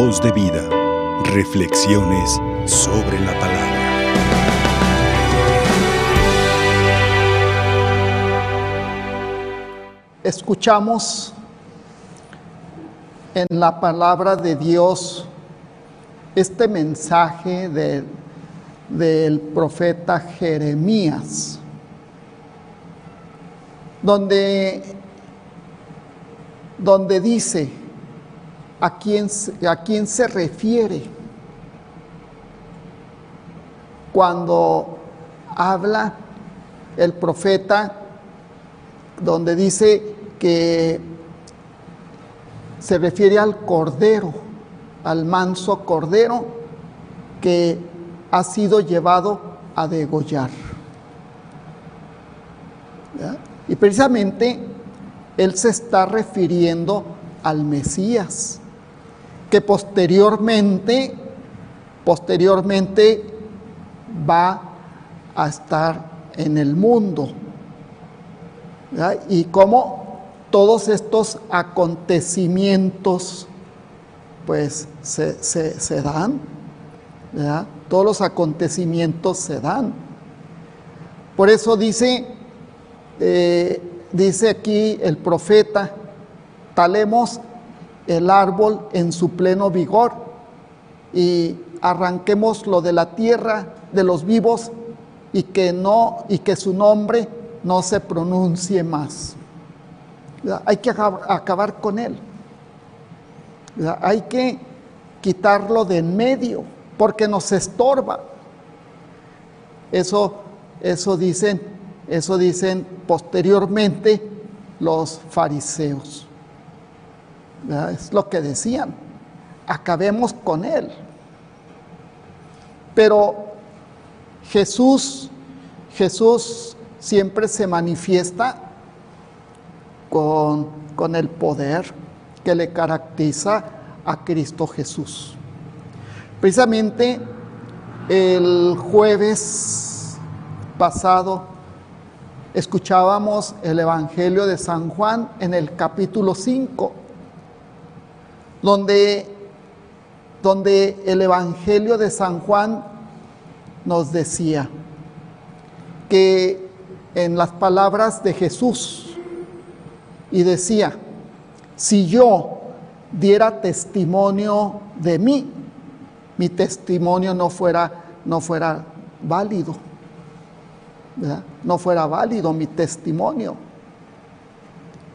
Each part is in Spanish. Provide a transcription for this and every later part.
Voz de vida. Reflexiones sobre la palabra. Escuchamos en la palabra de Dios este mensaje de- del profeta Jeremías, donde, donde dice a quién, a quién se refiere cuando habla el profeta, donde dice que se refiere al cordero, al manso cordero que ha sido llevado a degollar. Y precisamente él se está refiriendo al Mesías, que posteriormente, posteriormente va a estar en el mundo. Y cómo todos estos acontecimientos pues se, se- se dan, todos los acontecimientos se dan. Por eso dice, eh, dice aquí el profeta, talemos el árbol en su pleno vigor y arranquémoslo de la tierra de los vivos y que no y que su nombre no se pronuncie más. Hay que acab- acabar con él. Hay que quitarlo de en medio porque nos estorba. Eso, eso dicen, eso dicen posteriormente los fariseos. Es lo que decían. Acabemos con él. Pero Jesús, Jesús siempre se manifiesta con, con el poder que le caracteriza a Cristo Jesús. Precisamente el jueves pasado escuchábamos el Evangelio de San Juan en el capítulo 5, donde, donde el Evangelio de San Juan nos decía que en las palabras de Jesús, y decía, si yo diera testimonio de mí, mi testimonio no fuera, no fuera válido, no fuera válido mi testimonio.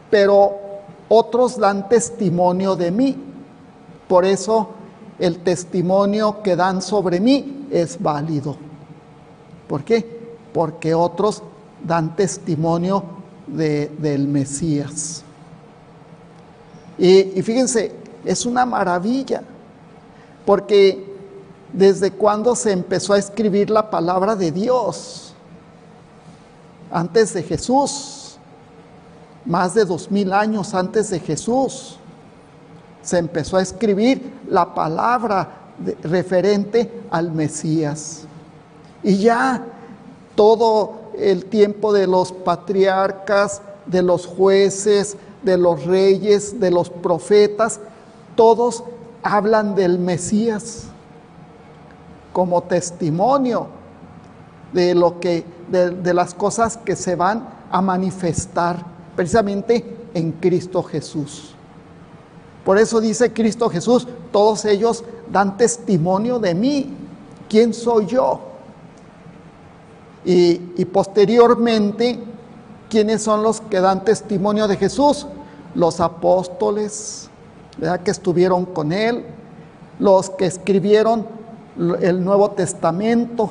Pero otros dan testimonio de mí, por eso el testimonio que dan sobre mí es válido. ¿Por qué? Porque otros dan testimonio de- del Mesías. Y fíjense, es una maravilla, porque desde cuando se empezó a escribir la palabra de Dios, antes de Jesús, más de dos mil años antes de Jesús, se empezó a escribir la palabra referente al Mesías. Y ya todo el tiempo de los patriarcas, de los jueces, de los reyes, de los profetas, todos hablan del Mesías como testimonio de lo que de las cosas que se van a manifestar precisamente en Cristo Jesús. Por eso dice Cristo Jesús, todos ellos dan testimonio de mí. ¿Quién soy yo? Y, posteriormente, ¿quiénes son los que dan testimonio de Jesús? Los apóstoles, ¿verdad? que estuvieron con él, los que escribieron el Nuevo Testamento,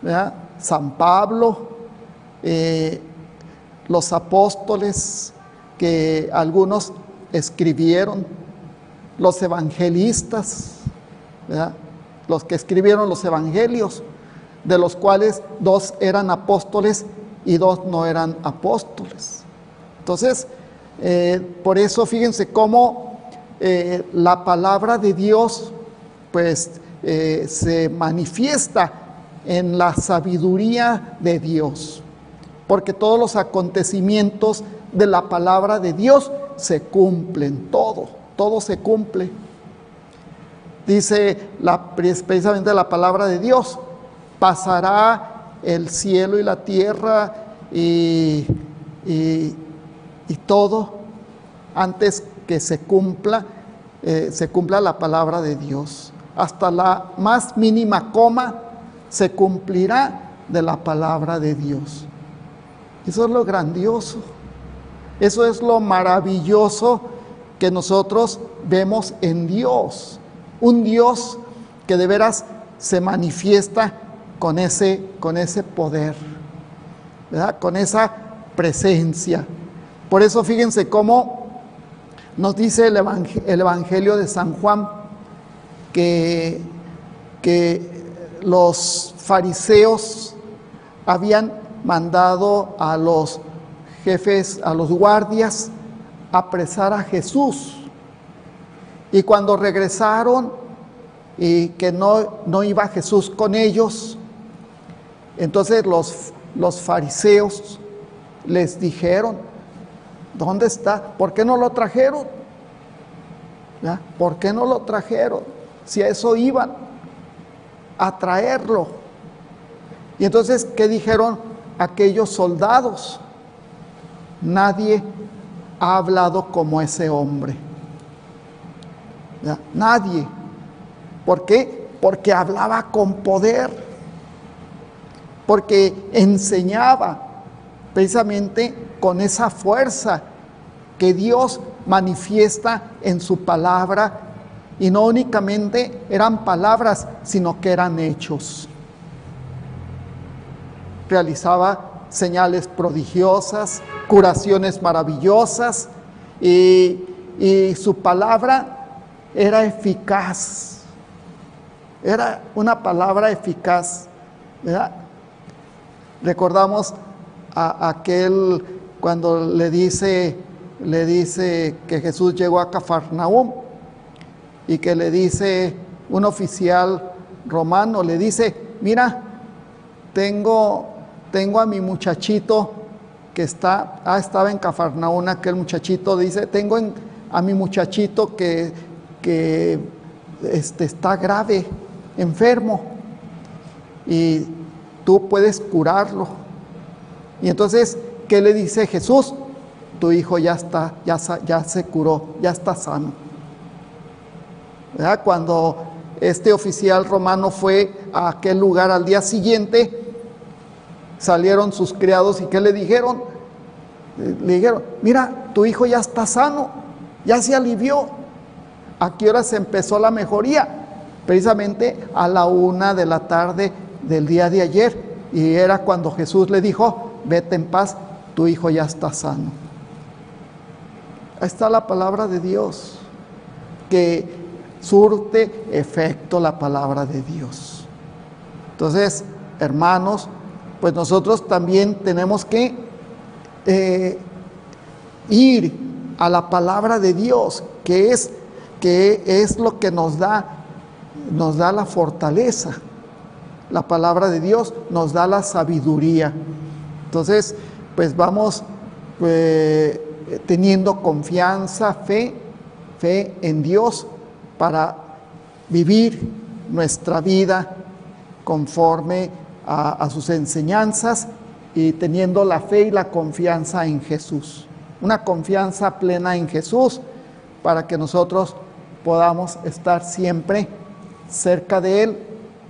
¿verdad? San Pablo, eh, los apóstoles que algunos escribieron, los evangelistas, los que escribieron los evangelios, de los cuales dos eran apóstoles y dos no eran apóstoles. Entonces, eh, por eso fíjense cómo eh, la palabra de Dios pues eh, se manifiesta en la sabiduría de Dios, porque todos los acontecimientos de la palabra de Dios se cumplen, todo, todo se cumple. dice la, precisamente la palabra de Dios, pasará el cielo y la tierra y, y, todo antes que se cumpla, eh, se cumpla la palabra de Dios. Hasta la más mínima coma se cumplirá de la palabra de Dios. Eso es lo grandioso. Eso es lo maravilloso que nosotros vemos en Dios. Un Dios que de veras se manifiesta con ese, con ese poder, ¿verdad? con esa presencia. Por eso fíjense cómo nos dice el, Evangelio de San Juan que, que los fariseos habían mandado a los jefes, a los guardias, apresar a Jesús. Y cuando regresaron y que no, no iba Jesús con ellos, entonces los, los fariseos les dijeron, ¿dónde está? ¿Por qué no lo trajeron? ¿Por qué no lo trajeron? Si a eso iban, a traerlo. Y entonces, ¿qué dijeron aquellos soldados? Nadie ha hablado como ese hombre. Nadie. ¿Por qué? Porque hablaba con poder, porque enseñaba precisamente con esa fuerza que Dios manifiesta en su palabra y no únicamente eran palabras, sino que eran hechos. Realizaba señales prodigiosas, curaciones maravillosas y, su palabra era eficaz. Era una palabra eficaz. Recordamos a aquel cuando le dice, le dice que Jesús llegó a Cafarnaúm y que le dice un oficial romano, le dice, mira, tengo tengo a mi muchachito que está, ah, estaba en Cafarnaún, aquel muchachito dice, tengo a mi muchachito que, que este, está grave, enfermo, y tú puedes curarlo. Y entonces, ¿qué le dice Jesús? Tu hijo ya está, ya, ya se curó, ya está sano. Cuando este oficial romano fue a aquel lugar al día siguiente, salieron sus criados y ¿qué le dijeron? Le dijeron, mira, tu hijo ya está sano, ya se alivió. ¿A qué hora se empezó la mejoría? Precisamente a la una de la tarde del día de ayer. Y era cuando Jesús le dijo, vete en paz, tu hijo ya está sano. Ahí está la palabra de Dios, que surte efecto la palabra de Dios. Entonces, hermanos, pues nosotros también tenemos que eh, ir a la palabra de Dios, que es, que es lo que nos da, nos da la fortaleza. La palabra de Dios nos da la sabiduría. Entonces, pues vamos pues, teniendo confianza, fe, fe en Dios para vivir nuestra vida conforme a, sus enseñanzas y teniendo la fe y la confianza en Jesús. Una confianza plena en Jesús para que nosotros podamos estar siempre cerca de Él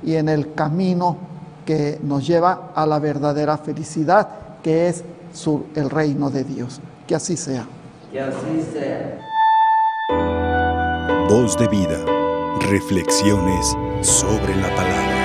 y en el camino que nos lleva a la verdadera felicidad, que es el reino de Dios. Que así sea. Que así sea. Voz de vida. Reflexiones sobre la palabra.